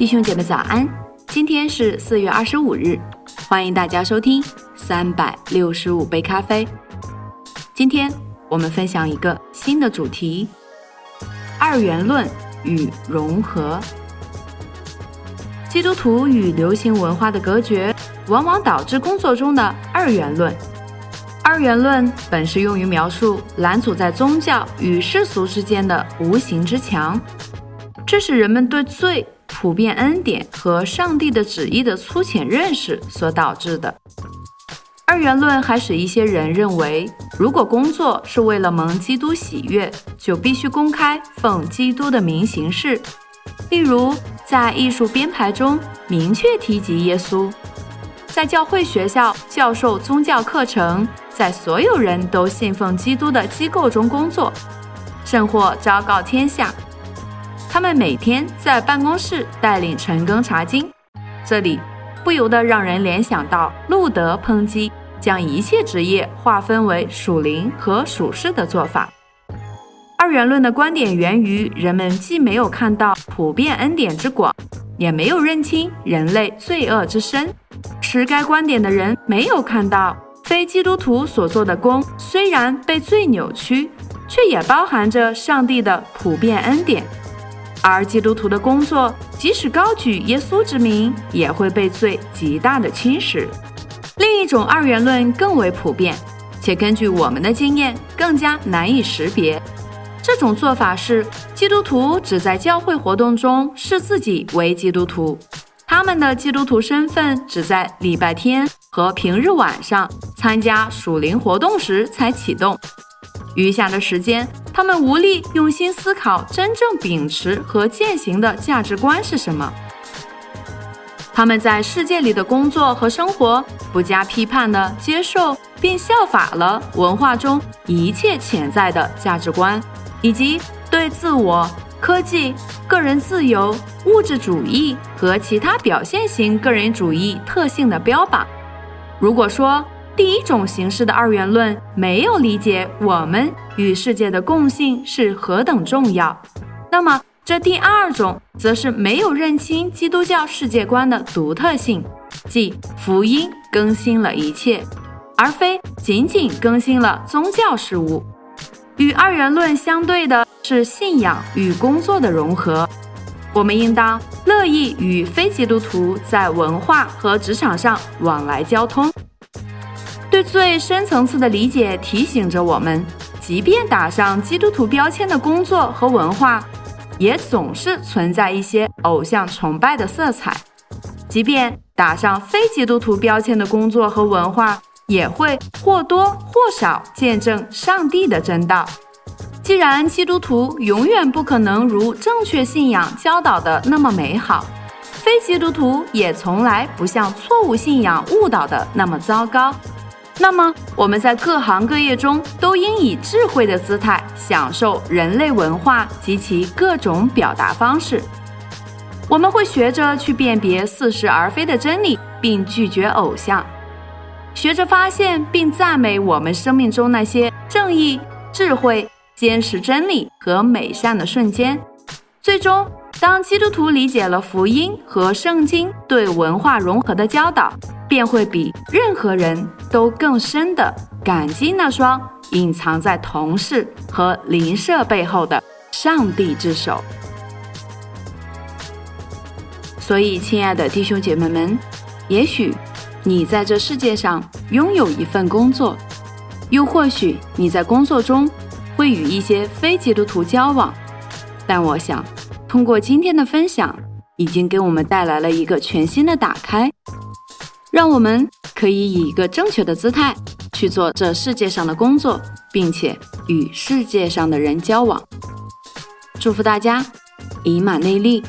弟兄姐妹早安，今天是四月二十五日，欢迎大家收听三百六十五杯咖啡。今天我们分享一个新的主题：二元论与融合。基督徒与流行文化的隔绝，往往导致工作中的二元论。二元论本是用于描述拦阻在宗教与世俗之间的无形之墙，这是人们对罪、普遍恩典和上帝的旨意的粗浅认识所导致的。二元论还使一些人认为，如果工作是为了蒙基督喜悦，就必须公开奉基督的名行事，例如在艺术编排中明确提及耶稣，在教会学校教授宗教课程。在所有人都信奉基督的机构中工作，甚或昭告天下。他们每天在办公室带领晨更查经，这里不由得让人联想到路德抨击将一切职业划分为属灵和属世的做法。二元论的观点源于人们既没有看到普遍恩典之广，也没有认清人类罪恶之深。持该观点的人没有看到。非基督徒所做的功虽然被罪扭曲，却也包含着上帝的普遍恩典；而基督徒的工作，即使高举耶稣之名，也会被罪极大的侵蚀。另一种二元论更为普遍，且根据我们的经验更加难以识别。这种做法是，基督徒只在教会活动中视自己为基督徒。他们的基督徒身份只在礼拜天和平日晚上参加属灵活动时才启动，余下的时间，他们无力用心思考真正秉持和践行的价值观是什么。他们在世界里的工作和生活，不加批判地接受并效法了文化中一切潜在的价值观，以及对自我。科技、个人自由、物质主义和其他表现型个人主义特性的标榜。如果说第一种形式的二元论没有理解我们与世界的共性是何等重要，那么这第二种则是没有认清基督教世界观的独特性，即福音更新了一切，而非仅仅更新了宗教事务。与二元论相对的是信仰与工作的融合。我们应当乐意与非基督徒在文化和职场上往来交通。对最深层次的理解提醒着我们，即便打上基督徒标签的工作和文化，也总是存在一些偶像崇拜的色彩；即便打上非基督徒标签的工作和文化，也会或多或少见证上帝的真道。既然基督徒永远不可能如正确信仰教导的那么美好，非基督徒也从来不像错误信仰误导的那么糟糕，那么我们在各行各业中都应以智慧的姿态享受人类文化及其各种表达方式。我们会学着去辨别似是而非的真理，并拒绝偶像。学着发现并赞美我们生命中那些正义、智慧、坚持真理和美善的瞬间。最终，当基督徒理解了福音和圣经对文化融合的教导，便会比任何人都更深的感激那双隐藏在同事和邻舍背后的上帝之手。所以，亲爱的弟兄姐妹们，也许。你在这世界上拥有一份工作，又或许你在工作中会与一些非基督徒交往，但我想，通过今天的分享，已经给我们带来了一个全新的打开，让我们可以以一个正确的姿态去做这世界上的工作，并且与世界上的人交往。祝福大家，以马内利。